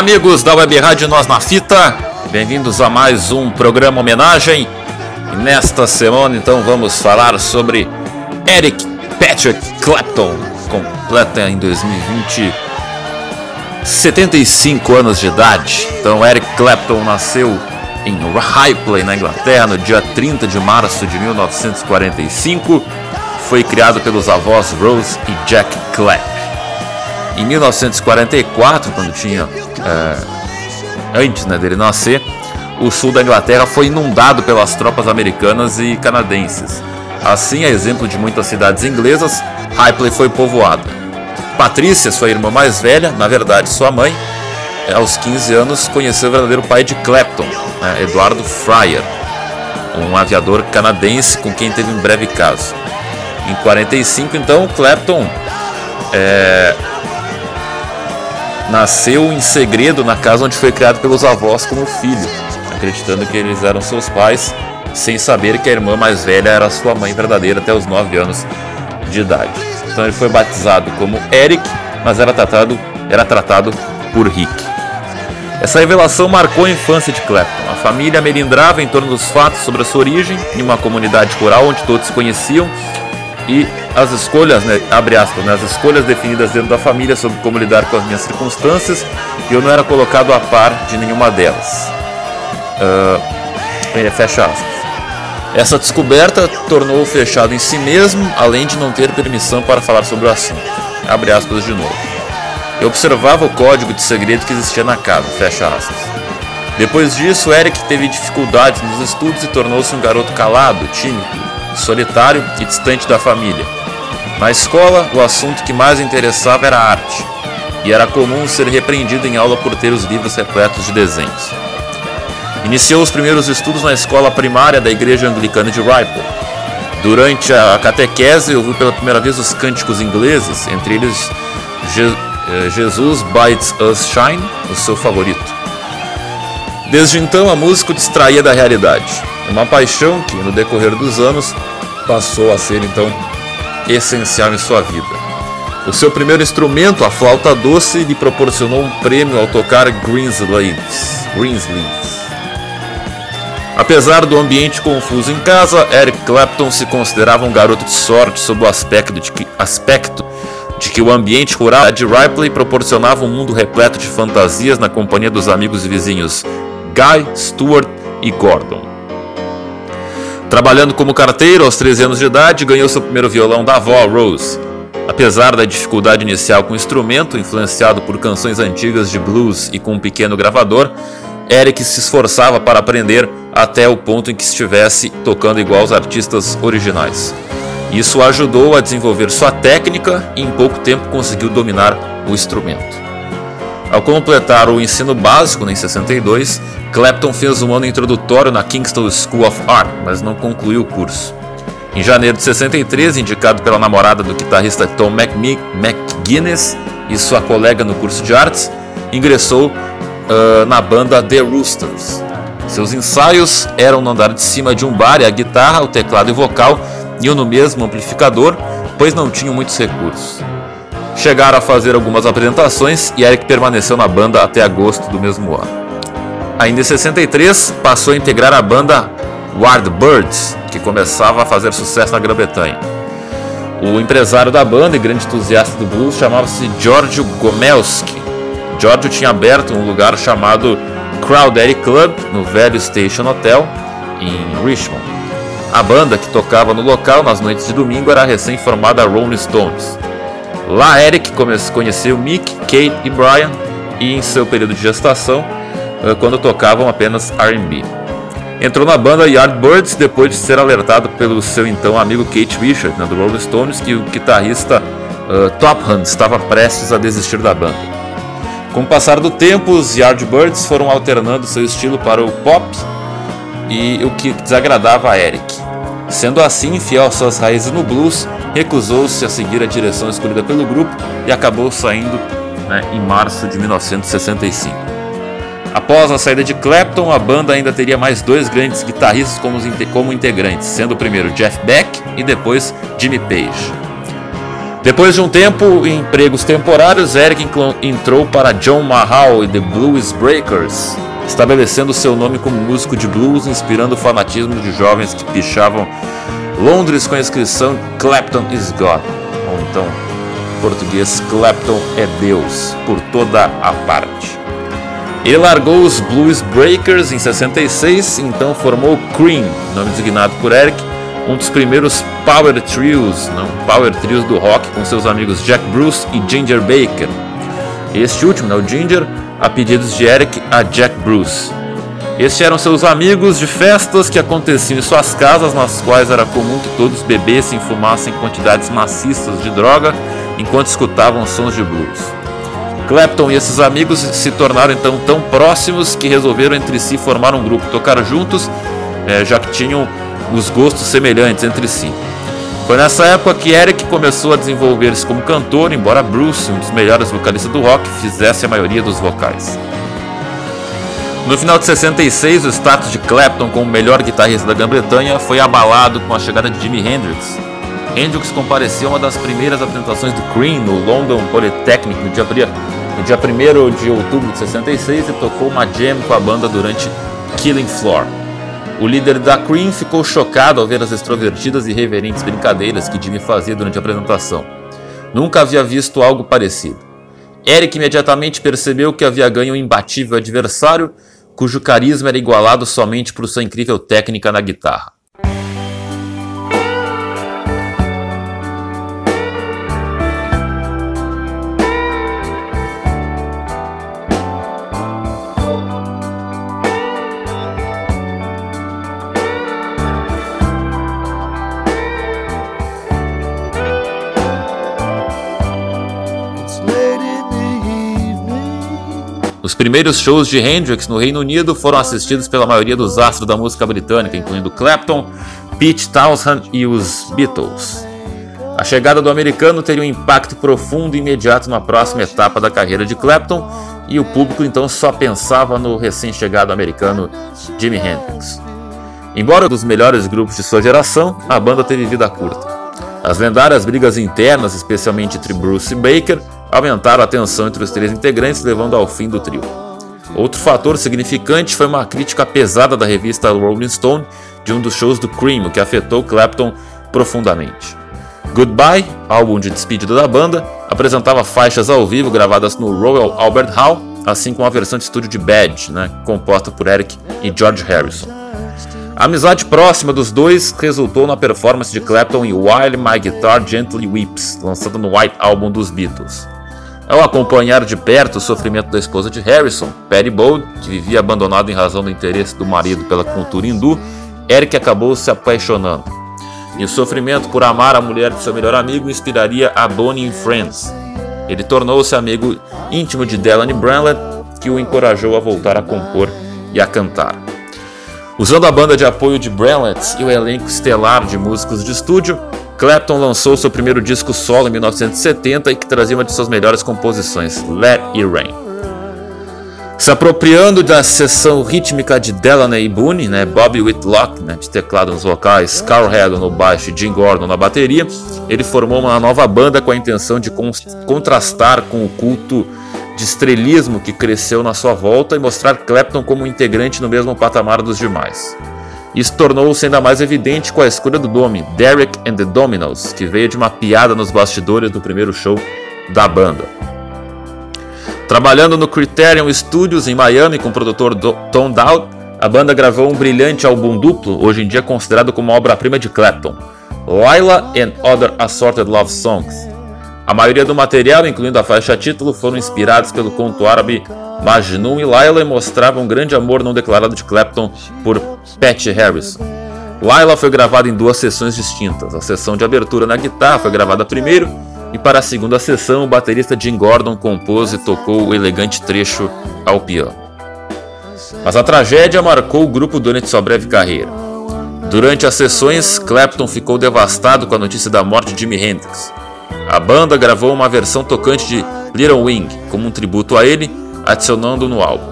Amigos da Web Rádio Nós na Fita, bem-vindos a mais um programa homenagem. E nesta semana, então, vamos falar sobre Eric Patrick Clapton, completa em 2020 75 anos de idade. Então, Eric Clapton nasceu em Highplay, na Inglaterra, no dia 30 de março de 1945. Foi criado pelos avós Rose e Jack Clapp. Em 1944, quando tinha é, antes né, dele nascer, o sul da Inglaterra foi inundado pelas tropas americanas e canadenses. Assim, a exemplo de muitas cidades inglesas, Highpley foi povoada. Patrícia, sua irmã mais velha, na verdade sua mãe, aos 15 anos conheceu o verdadeiro pai de Clapton, né, Eduardo Fryer, um aviador canadense com quem teve um breve caso. Em 45, então, Clapton é, nasceu em segredo na casa onde foi criado pelos avós como filho, acreditando que eles eram seus pais, sem saber que a irmã mais velha era sua mãe verdadeira até os 9 anos de idade. Então ele foi batizado como Eric, mas era tratado, era tratado por Rick. Essa revelação marcou a infância de Clapton. A família melindrava em torno dos fatos sobre a sua origem, em uma comunidade rural onde todos se conheciam e as escolhas, né, abre aspas, né, as escolhas definidas dentro da família sobre como lidar com as minhas circunstâncias, eu não era colocado a par de nenhuma delas. Uh, fecha aspas. Essa descoberta tornou-o fechado em si mesmo, além de não ter permissão para falar sobre o assunto. Abre aspas de novo. Eu observava o código de segredo que existia na casa, fecha aspas. Depois disso, Eric teve dificuldades nos estudos e tornou-se um garoto calado, tímido, solitário e distante da família. Na escola, o assunto que mais interessava era a arte, e era comum ser repreendido em aula por ter os livros repletos de desenhos. Iniciou os primeiros estudos na escola primária da Igreja Anglicana de Ripple. Durante a catequese, ouviu pela primeira vez os cânticos ingleses, entre eles Je eh, Jesus Bites Us Shine, o seu favorito. Desde então, a música o distraía da realidade. Uma paixão que, no decorrer dos anos, passou a ser então essencial em sua vida. O seu primeiro instrumento, a flauta doce, lhe proporcionou um prêmio ao tocar Greensleeves. Apesar do ambiente confuso em casa, Eric Clapton se considerava um garoto de sorte sob o aspecto de que, aspecto de que o ambiente rural de Ripley proporcionava um mundo repleto de fantasias na companhia dos amigos e vizinhos Guy, Stuart e Gordon. Trabalhando como carteiro aos 13 anos de idade, ganhou seu primeiro violão da avó, Rose. Apesar da dificuldade inicial com o instrumento, influenciado por canções antigas de blues e com um pequeno gravador, Eric se esforçava para aprender até o ponto em que estivesse tocando igual aos artistas originais. Isso ajudou a desenvolver sua técnica e em pouco tempo conseguiu dominar o instrumento. Ao completar o ensino básico em 62, Clapton fez um ano introdutório na Kingston School of Art, mas não concluiu o curso. Em janeiro de 63, indicado pela namorada do guitarrista Tom McGuinness e sua colega no curso de artes, ingressou uh, na banda The Roosters. Seus ensaios eram no andar de cima de um bar e a guitarra, o teclado e o vocal iam no mesmo amplificador, pois não tinham muitos recursos. Chegaram a fazer algumas apresentações e Eric permaneceu na banda até agosto do mesmo ano. Ainda em 63, passou a integrar a banda Wardbirds, que começava a fazer sucesso na Grã-Bretanha. O empresário da banda e grande entusiasta do blues chamava-se Giorgio Gomelski. Giorgio tinha aberto um lugar chamado Crowdaddy Club no velho Station Hotel em Richmond. A banda que tocava no local nas noites de domingo era a recém-formada Rolling Stones. Lá Eric conheceu Mick, Kate e Brian e em seu período de gestação eh, quando tocavam apenas R&B. Entrou na banda Yardbirds depois de ser alertado pelo seu então amigo Kate Richard, né, do Rolling Stones, que o guitarrista uh, Topham estava prestes a desistir da banda. Com o passar do tempo, os Yardbirds foram alternando seu estilo para o pop e o que desagradava a Eric. Sendo assim, fiel às suas raízes no blues, recusou-se a seguir a direção escolhida pelo grupo e acabou saindo né, em março de 1965. Após a saída de Clapton, a banda ainda teria mais dois grandes guitarristas como, como integrantes, sendo o primeiro Jeff Beck e depois Jimmy Page. Depois de um tempo em empregos temporários, Eric entrou para John Mahal e The Blues Breakers, estabelecendo seu nome como músico de blues, inspirando o fanatismo de jovens que pichavam Londres com a inscrição Clapton is God, ou então, em português, Clapton é Deus, por toda a parte. Ele largou os Blues Breakers em 66, então formou Cream, nome designado por Eric, um dos primeiros power trios, não, power trios do rock com seus amigos Jack Bruce e Ginger Baker. Este último, né, o Ginger, a pedidos de Eric a Jack Bruce. Estes eram seus amigos de festas que aconteciam em suas casas, nas quais era comum que todos bebessem e fumassem quantidades maciças de droga enquanto escutavam sons de blues. Clapton e esses amigos se tornaram então tão próximos que resolveram entre si formar um grupo, tocar juntos, é, já que tinham os gostos semelhantes entre si. Foi nessa época que Eric começou a desenvolver-se como cantor, embora Bruce, um dos melhores vocalistas do rock, fizesse a maioria dos vocais. No final de 66, o status de Clapton como melhor guitarrista da Grã-Bretanha foi abalado com a chegada de Jimi Hendrix. Hendrix compareceu a uma das primeiras apresentações do Cream no London Polytechnic no dia, no dia 1 de outubro de 66 e tocou uma jam com a banda durante Killing Floor. O líder da Cream ficou chocado ao ver as extrovertidas e reverentes brincadeiras que Jimmy fazia durante a apresentação. Nunca havia visto algo parecido. Eric imediatamente percebeu que havia ganho um imbatível adversário, cujo carisma era igualado somente por sua incrível técnica na guitarra. Primeiros shows de Hendrix no Reino Unido foram assistidos pela maioria dos astros da música britânica, incluindo Clapton, Pete Townshend e os Beatles. A chegada do americano teria um impacto profundo e imediato na próxima etapa da carreira de Clapton, e o público então só pensava no recém-chegado americano Jimi Hendrix. Embora um dos melhores grupos de sua geração, a banda teve vida curta. As lendárias brigas internas, especialmente entre Bruce e Baker, aumentaram a tensão entre os três integrantes, levando ao fim do trio. Outro fator significante foi uma crítica pesada da revista Rolling Stone de um dos shows do Cream, que afetou Clapton profundamente. Goodbye, álbum de despedida da banda, apresentava faixas ao vivo gravadas no Royal Albert Hall, assim como a versão de estúdio de Bad, né, composta por Eric e George Harrison. A amizade próxima dos dois resultou na performance de Clapton em While My Guitar Gently Weeps, lançado no White Album dos Beatles. Ao acompanhar de perto o sofrimento da esposa de Harrison, Patty Bowles, que vivia abandonado em razão do interesse do marido pela cultura hindu, Eric acabou se apaixonando. E o sofrimento por amar a mulher de seu melhor amigo inspiraria a Bonnie em Friends. Ele tornou-se amigo íntimo de Delaney Branlett, que o encorajou a voltar a compor e a cantar. Usando a banda de apoio de Branlett e o elenco estelar de músicos de estúdio, Clapton lançou seu primeiro disco solo em 1970 e que trazia uma de suas melhores composições, Let It Rain. Se apropriando da seção rítmica de Delaney Boone, né, Bobby Whitlock né, de teclado nos vocais, Carl Haddon no baixo e Jim Gordon na bateria, ele formou uma nova banda com a intenção de contrastar com o culto de estrelismo que cresceu na sua volta e mostrar Clapton como integrante no mesmo patamar dos demais. Isso tornou-se ainda mais evidente com a escolha do nome Derek and the Dominos, que veio de uma piada nos bastidores do primeiro show da banda. Trabalhando no Criterion Studios em Miami com o produtor Tom Dowd, a banda gravou um brilhante álbum duplo, hoje em dia considerado como obra-prima de Clapton, Lila and Other Assorted Love Songs. A maioria do material, incluindo a faixa título, foram inspirados pelo conto árabe Majnun e Laila e mostrava um grande amor não declarado de Clapton por Pat Harrison. Laila foi gravada em duas sessões distintas. A sessão de abertura na guitarra foi gravada primeiro, e para a segunda sessão o baterista Jim Gordon compôs e tocou o elegante trecho ao piano. Mas a tragédia marcou o grupo durante sua breve carreira. Durante as sessões, Clapton ficou devastado com a notícia da morte de Jimi Hendrix. A banda gravou uma versão tocante de Little Wing como um tributo a ele, adicionando no álbum.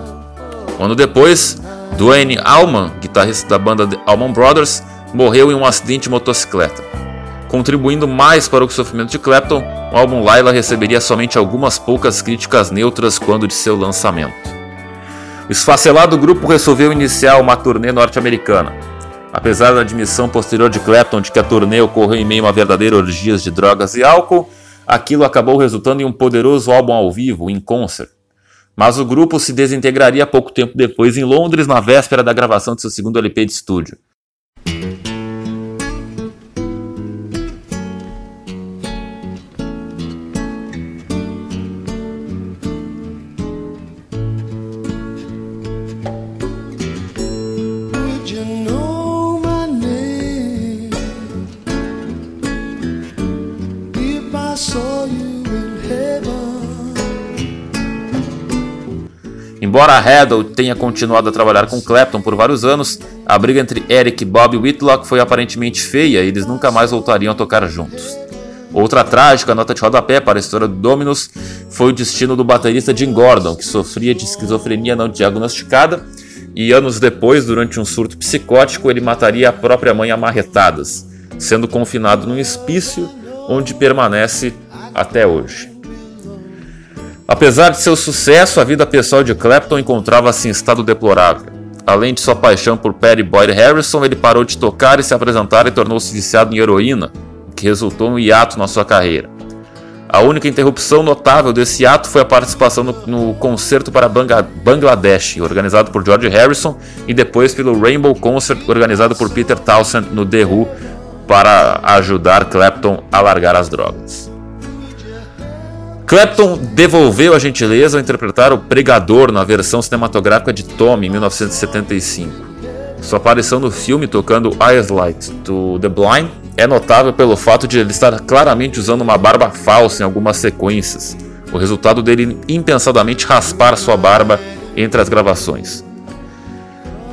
Um ano depois, Dwayne Allman, guitarrista da banda The Allman Brothers, morreu em um acidente de motocicleta. Contribuindo mais para o sofrimento de Clapton, o álbum Laila receberia somente algumas poucas críticas neutras quando de seu lançamento. O esfacelado grupo resolveu iniciar uma turnê norte-americana. Apesar da admissão posterior de Clapton de que a turnê ocorreu em meio a verdadeira orgia de drogas e álcool, aquilo acabou resultando em um poderoso álbum ao vivo, em concert. Mas o grupo se desintegraria pouco tempo depois em Londres, na véspera da gravação de seu segundo LP de estúdio. Embora Haddle tenha continuado a trabalhar com Clapton por vários anos, a briga entre Eric e Bob Whitlock foi aparentemente feia e eles nunca mais voltariam a tocar juntos. Outra trágica nota de rodapé para a história do Dominus foi o destino do baterista Jim Gordon, que sofria de esquizofrenia não diagnosticada e anos depois, durante um surto psicótico, ele mataria a própria mãe a marretadas, sendo confinado num hospício onde permanece até hoje. Apesar de seu sucesso, a vida pessoal de Clapton encontrava-se em estado deplorável. Além de sua paixão por Perry Boyd Harrison, ele parou de tocar e se apresentar e tornou-se viciado em heroína, o que resultou em um hiato na sua carreira. A única interrupção notável desse ato foi a participação no, no concerto para Bangladesh, organizado por George Harrison, e depois pelo Rainbow Concert, organizado por Peter Townsend no The Who, para ajudar Clapton a largar as drogas. Clapton devolveu a gentileza ao interpretar o Pregador na versão cinematográfica de Tommy em 1975. Sua aparição no filme tocando Eyes Light do The Blind é notável pelo fato de ele estar claramente usando uma barba falsa em algumas sequências, o resultado dele impensadamente raspar sua barba entre as gravações.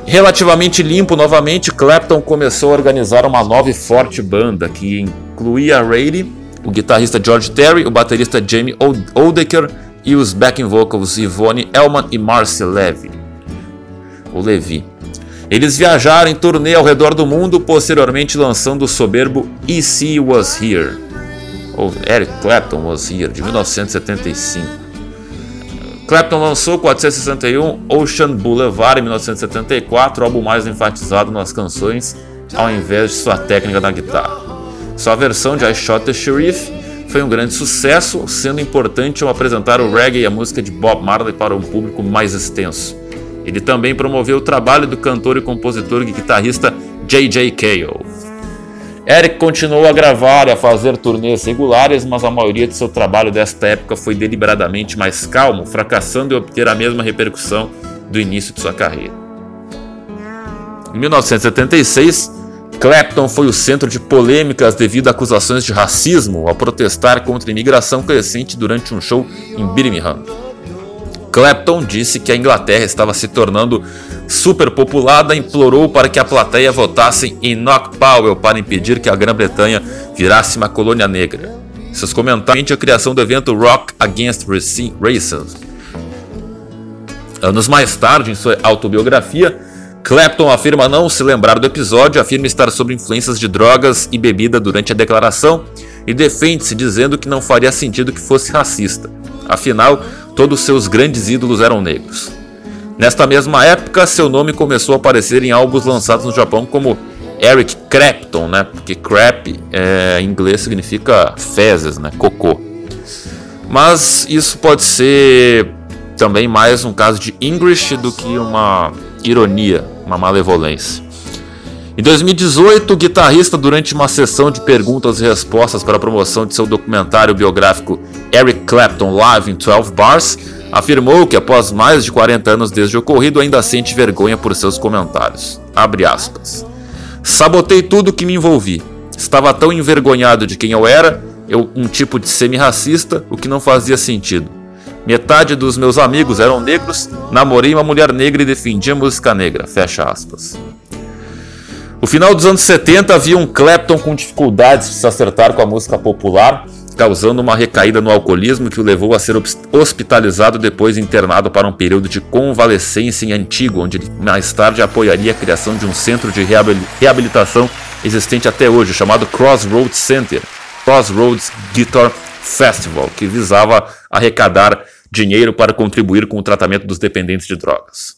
Relativamente limpo novamente, Clapton começou a organizar uma nova e forte banda que incluía Rady o guitarrista George Terry, o baterista Jamie Odeker e os backing vocals Yvonne Elman e Marcy Levy. O Levi. Eles viajaram em turnê ao redor do mundo, posteriormente lançando o soberbo E.C. Was Here, ou Eric Clapton Was Here, de 1975. Clapton lançou 461 Ocean Boulevard em 1974, álbum mais enfatizado nas canções, ao invés de sua técnica na guitarra. Sua versão de I Shot the Sheriff foi um grande sucesso, sendo importante ao apresentar o reggae e a música de Bob Marley para um público mais extenso. Ele também promoveu o trabalho do cantor e compositor e guitarrista J.J. Cale. Eric continuou a gravar e a fazer turnês regulares, mas a maioria de seu trabalho desta época foi deliberadamente mais calmo, fracassando em obter a mesma repercussão do início de sua carreira. Em 1976, Clapton foi o centro de polêmicas devido a acusações de racismo ao protestar contra a imigração crescente durante um show em Birmingham. Clapton disse que a Inglaterra estava se tornando superpopulada e implorou para que a plateia votasse em Knock Powell para impedir que a Grã-Bretanha virasse uma colônia negra. Seus comentários a criação do evento Rock Against Racism. Anos mais tarde, em sua autobiografia, Clapton afirma não se lembrar do episódio, afirma estar sob influências de drogas e bebida durante a declaração e defende-se dizendo que não faria sentido que fosse racista. Afinal, todos seus grandes ídolos eram negros. Nesta mesma época, seu nome começou a aparecer em álbuns lançados no Japão como Eric Clapton, né? Porque crap é, em inglês significa fezes, né? Cocô. Mas isso pode ser também mais um caso de English do que uma ironia uma malevolência. Em 2018, o guitarrista, durante uma sessão de perguntas e respostas para a promoção de seu documentário biográfico Eric Clapton Live in 12 Bars, afirmou que após mais de 40 anos desde o ocorrido ainda sente vergonha por seus comentários. Abre aspas. Sabotei tudo que me envolvi. Estava tão envergonhado de quem eu era eu, um tipo de semi-racista, o que não fazia sentido. Metade dos meus amigos eram negros, namorei uma mulher negra e defendia música negra. Fecha aspas. No final dos anos 70 havia um Clapton com dificuldades de se acertar com a música popular, causando uma recaída no alcoolismo que o levou a ser hospitalizado depois internado para um período de convalescência em Antigo, onde ele mais tarde apoiaria a criação de um centro de reabilitação existente até hoje, chamado Crossroads Center, Crossroads Guitar Festival, que visava arrecadar dinheiro para contribuir com o tratamento dos dependentes de drogas.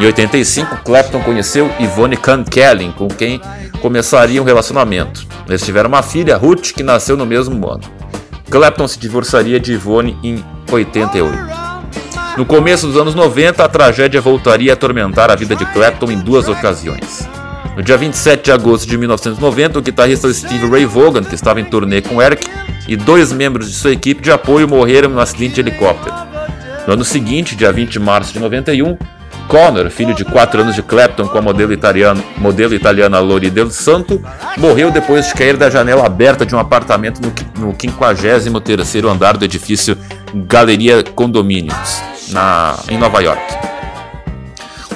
Em 85, Clapton conheceu Yvonne Kellin, com quem começaria um relacionamento. Eles tiveram uma filha, Ruth, que nasceu no mesmo ano. Clapton se divorciaria de Yvonne em 88. No começo dos anos 90, a tragédia voltaria a atormentar a vida de Clapton em duas ocasiões. No dia 27 de agosto de 1990, o guitarrista Steve Ray Vaughan, que estava em turnê com Eric, e dois membros de sua equipe de apoio morreram no acidente de helicóptero. No ano seguinte, dia 20 de março de 91, Connor, filho de 4 anos de Clapton com a modelo, italiana, modelo italiana Lori Del Santo, morreu depois de cair da janela aberta de um apartamento no, no 53º andar do edifício Galeria Condomínios na, em Nova York.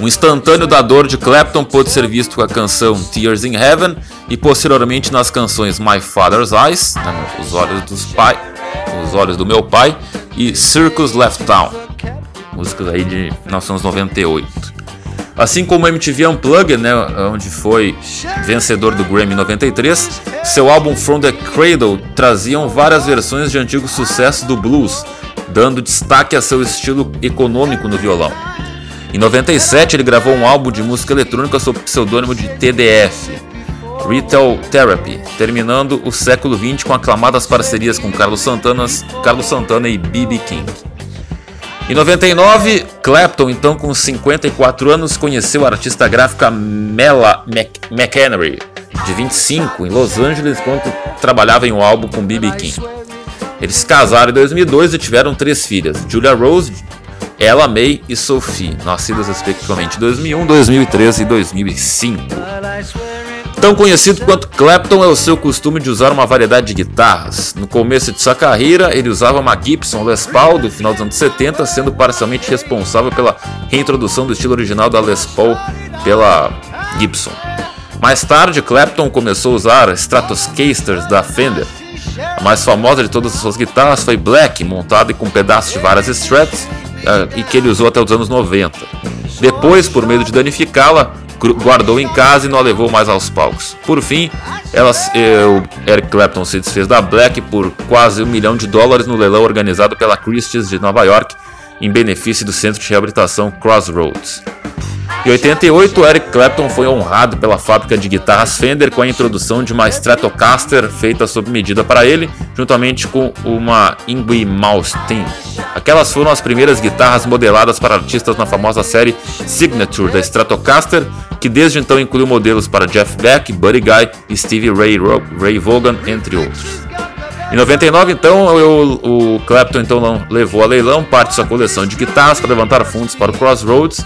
Um instantâneo da dor de Clapton pôde ser visto com a canção Tears in Heaven e posteriormente nas canções My Father's Eyes, né, Os Olhos dos Pai, Os Olhos do Meu Pai e Circus Left Town, músicas aí de 1998. Assim como MTV Unplugged, né, onde foi vencedor do Grammy 93, seu álbum From the Cradle traziam várias versões de antigos sucessos do blues, dando destaque a seu estilo econômico no violão. Em 97, ele gravou um álbum de música eletrônica sob o pseudônimo de TDF, Retail Therapy, terminando o século XX com aclamadas parcerias com Carlos Santana, Carlos Santana e B.B. King. Em 99, Clapton, então com 54 anos, conheceu a artista gráfica Mela McHenry, de 25, em Los Angeles, enquanto trabalhava em um álbum com B.B. King. Eles se casaram em 2002 e tiveram três filhas: Julia Rose, Ella May e Sophie, nascidas respectivamente em 2001, 2013 e 2005. Tão conhecido quanto Clapton é o seu costume de usar uma variedade de guitarras. No começo de sua carreira, ele usava uma Gibson Les Paul do final dos anos 70, sendo parcialmente responsável pela reintrodução do estilo original da Les Paul pela Gibson. Mais tarde, Clapton começou a usar Stratocasters da Fender, a mais famosa de todas as suas guitarras foi Black, montada com pedaços de várias Strats eh, e que ele usou até os anos 90. Depois, por medo de danificá-la, guardou em casa e não a levou mais aos palcos. Por fim, ela, o Eric Clapton se desfez da Black por quase um milhão de dólares no leilão organizado pela Christie's de Nova York em benefício do centro de reabilitação Crossroads. Em 88, Eric Clapton foi honrado pela fábrica de guitarras Fender com a introdução de uma Stratocaster feita sob medida para ele, juntamente com uma Ingwie Malmsteen. Aquelas foram as primeiras guitarras modeladas para artistas na famosa série Signature da Stratocaster, que desde então incluiu modelos para Jeff Beck, Buddy Guy Stevie Ray, Ray Vaughan, entre outros. Em 99, então, eu, o Clapton então levou a leilão parte de sua coleção de guitarras para levantar fundos para o Crossroads,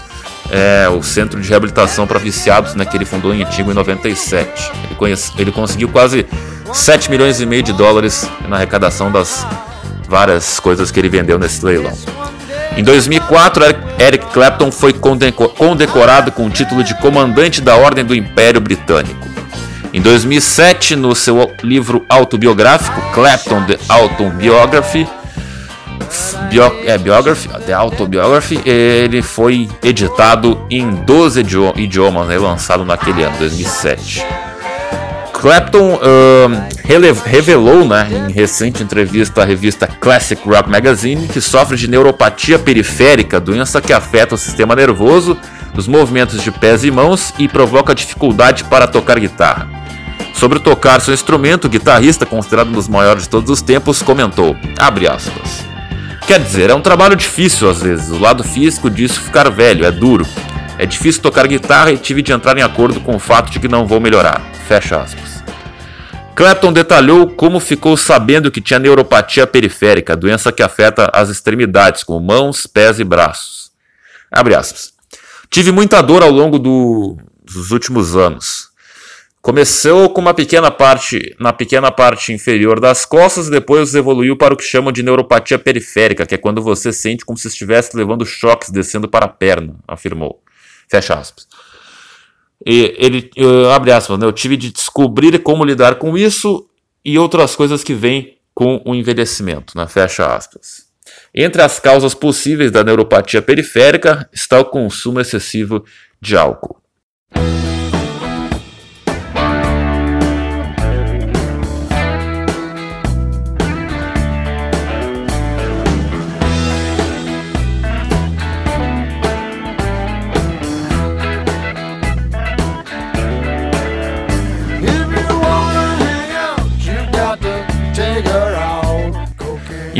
é, o centro de reabilitação para viciados né, que ele fundou em Antigo em 97. Ele, conhece, ele conseguiu quase 7 milhões e meio de dólares na arrecadação das várias coisas que ele vendeu nesse leilão. Em 2004, Eric Clapton foi condecorado com o título de Comandante da Ordem do Império Britânico. Em 2007, no seu livro autobiográfico Clapton The Autobiography, bio, é, Biography, The Autobiography, ele foi editado em 12 idiomas, né, lançado naquele ano, 2007. Clapton uh, revelou né, em recente entrevista à revista Classic Rock Magazine que sofre de neuropatia periférica, doença que afeta o sistema nervoso, os movimentos de pés e mãos e provoca dificuldade para tocar guitarra. Sobre tocar seu instrumento, o guitarrista, considerado um dos maiores de todos os tempos, comentou, aspas, Quer dizer, é um trabalho difícil às vezes. O lado físico disso ficar velho, é duro. É difícil tocar guitarra e tive de entrar em acordo com o fato de que não vou melhorar. Fecha aspas. Clapton detalhou como ficou sabendo que tinha neuropatia periférica, doença que afeta as extremidades, como mãos, pés e braços. Abre aspas. Tive muita dor ao longo do, dos últimos anos. Começou com uma pequena parte na pequena parte inferior das costas depois evoluiu para o que chamam de neuropatia periférica, que é quando você sente como se estivesse levando choques descendo para a perna, afirmou. Fecha aspas. E ele, eu, abre aspas, né, eu tive de descobrir como lidar com isso e outras coisas que vêm com o envelhecimento, né, fecha aspas. Entre as causas possíveis da neuropatia periférica está o consumo excessivo de álcool.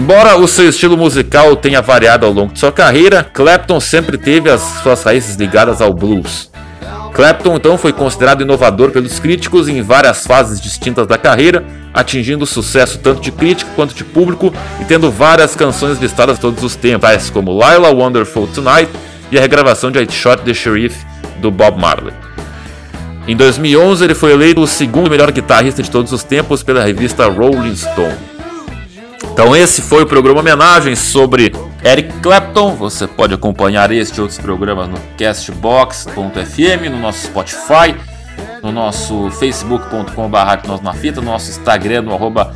Embora o seu estilo musical tenha variado ao longo de sua carreira, Clapton sempre teve as suas raízes ligadas ao blues. Clapton então foi considerado inovador pelos críticos em várias fases distintas da carreira, atingindo sucesso tanto de crítico quanto de público e tendo várias canções listadas todos os tempos, tais como Lila Wonderful Tonight e a regravação de I Shot the Sheriff do Bob Marley. Em 2011 ele foi eleito o segundo melhor guitarrista de todos os tempos pela revista Rolling Stone. Então esse foi o programa homenagem sobre Eric Clapton. Você pode acompanhar este e outros programas no castbox.fm, no nosso Spotify, no nosso facebook.com.br na fita, no nosso Instagram no arroba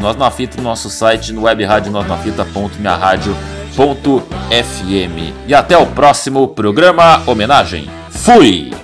Nós na Fita, no nosso site no webradionosnafita.minharadio.fm. E até o próximo programa homenagem. Fui!